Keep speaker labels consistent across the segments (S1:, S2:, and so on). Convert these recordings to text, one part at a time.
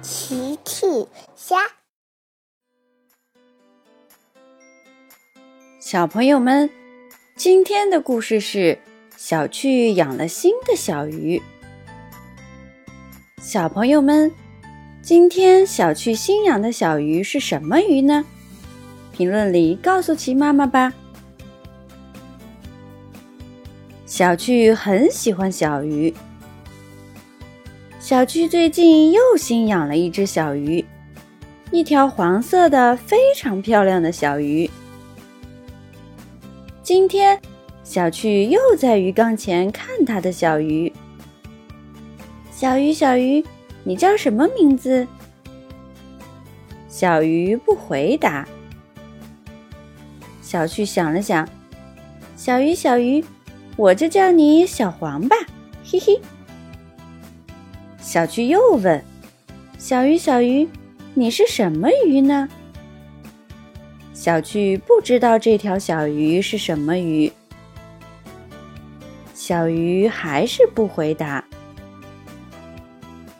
S1: 奇趣虾，
S2: 小朋友们，今天的故事是小趣养了新的小鱼。小朋友们，今天小趣新养的小鱼是什么鱼呢？评论里告诉奇妈妈吧。小趣很喜欢小鱼。小趣最近又新养了一只小鱼，一条黄色的非常漂亮的小鱼。今天，小趣又在鱼缸前看他的小鱼。小鱼，小鱼，你叫什么名字？小鱼不回答。小趣想了想，小鱼，小鱼，我就叫你小黄吧，嘿嘿。小趣又问：“小鱼，小鱼，你是什么鱼呢？”小趣不知道这条小鱼是什么鱼。小鱼还是不回答。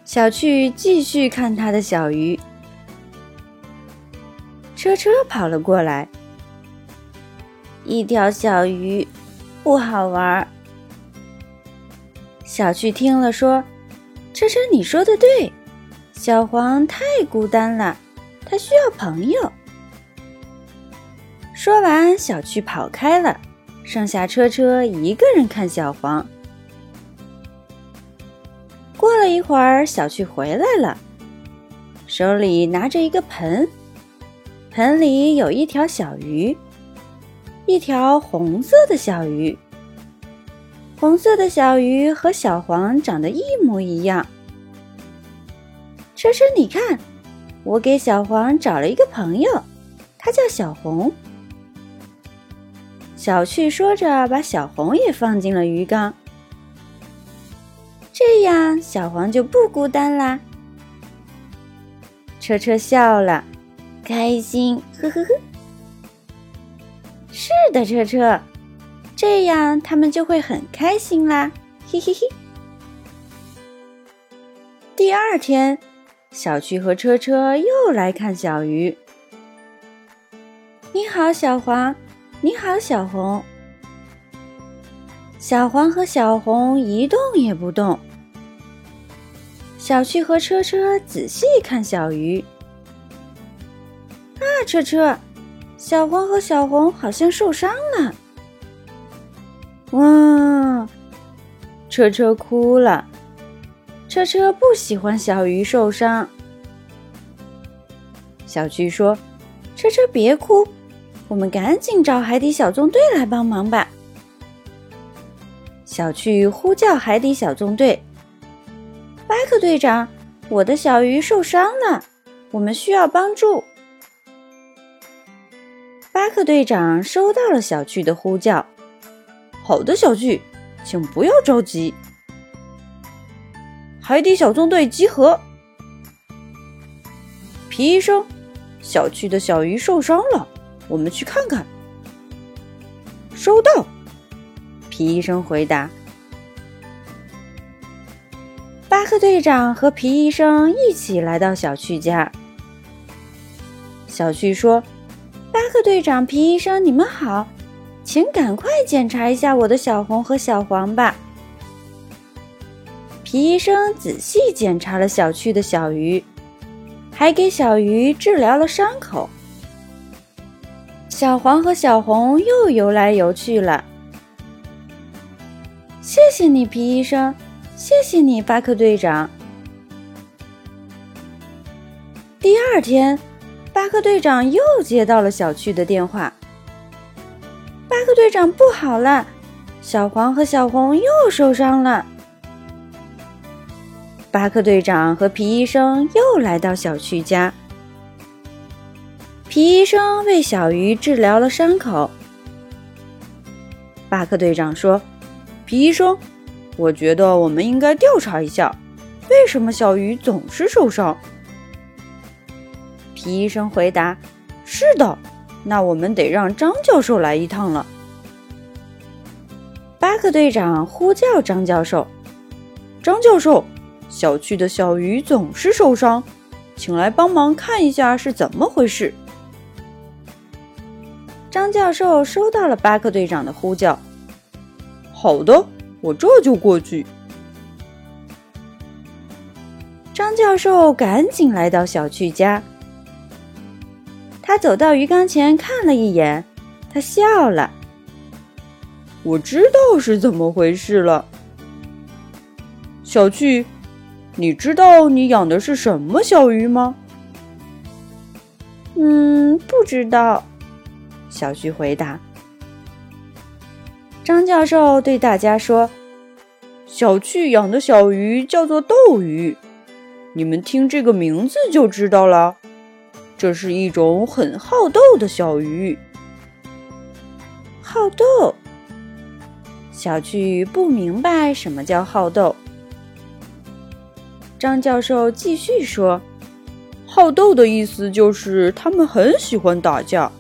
S2: 小趣继续看他的小鱼。车车跑了过来。一条小鱼，不好玩。小趣听了说。车车，你说的对，小黄太孤单了，它需要朋友。说完，小趣跑开了，剩下车车一个人看小黄。过了一会儿，小趣回来了，手里拿着一个盆，盆里有一条小鱼，一条红色的小鱼。红色的小鱼和小黄长得一模一样。车车，你看，我给小黄找了一个朋友，他叫小红。小趣说着，把小红也放进了鱼缸，这样小黄就不孤单啦。车车笑了，开心，呵呵呵。是的，车车。这样他们就会很开心啦，嘿嘿嘿。第二天，小趣和车车又来看小鱼。你好，小黄。你好，小红。小黄和小红一动也不动。小趣和车车仔细看小鱼。啊，车车，小黄和小红好像受伤了。哇！车车哭了。车车不喜欢小鱼受伤。小趣说：“车车别哭，我们赶紧找海底小纵队来帮忙吧。”小趣呼叫海底小纵队：“巴克队长，我的小鱼受伤了，我们需要帮助。”巴克队长收到了小趣的呼叫。好的，小趣，请不要着急。海底小纵队集合。皮医生，小区的小鱼受伤了，我们去看看。收到。皮医生回答。巴克队长和皮医生一起来到小旭家。小旭说：“巴克队长，皮医生，你们好。”请赶快检查一下我的小红和小黄吧。皮医生仔细检查了小区的小鱼，还给小鱼治疗了伤口。小黄和小红又游来游去了。谢谢你，皮医生，谢谢你，巴克队长。第二天，巴克队长又接到了小区的电话。巴克队长不好了，小黄和小红又受伤了。巴克队长和皮医生又来到小趣家，皮医生为小鱼治疗了伤口。巴克队长说：“皮医生，我觉得我们应该调查一下，为什么小鱼总是受伤。”皮医生回答：“是的。”那我们得让张教授来一趟了。巴克队长呼叫张教授：“张教授，小区的小鱼总是受伤，请来帮忙看一下是怎么回事。张教授收到了巴克队长的呼叫。
S3: 好的，我这就过去。
S2: 张教授赶紧来到小趣家。走到鱼缸前看了一眼，他笑了。
S3: 我知道是怎么回事了。小趣，你知道你养的是什么小鱼吗？
S2: 嗯，不知道。小趣回答。张教授对大家说：“
S3: 小趣养的小鱼叫做斗鱼，你们听这个名字就知道了。”这是一种很好斗的小鱼。
S2: 好斗，小趣不明白什么叫好斗。张教授继续说：“
S3: 好斗的意思就是他们很喜欢打架，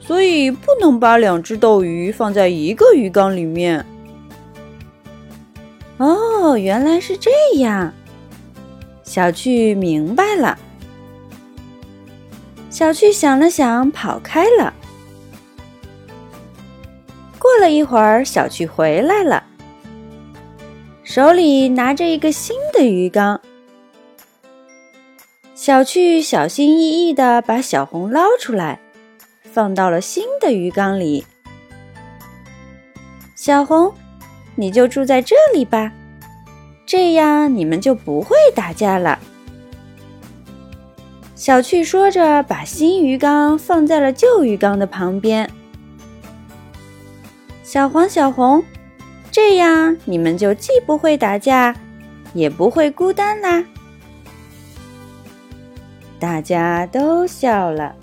S3: 所以不能把两只斗鱼放在一个鱼缸里面。”
S2: 哦，原来是这样，小趣明白了。小趣想了想，跑开了。过了一会儿，小趣回来了，手里拿着一个新的鱼缸。小趣小心翼翼的把小红捞出来，放到了新的鱼缸里。小红，你就住在这里吧，这样你们就不会打架了。小趣说着，把新鱼缸放在了旧鱼缸的旁边。小黄、小红，这样你们就既不会打架，也不会孤单啦。大家都笑了。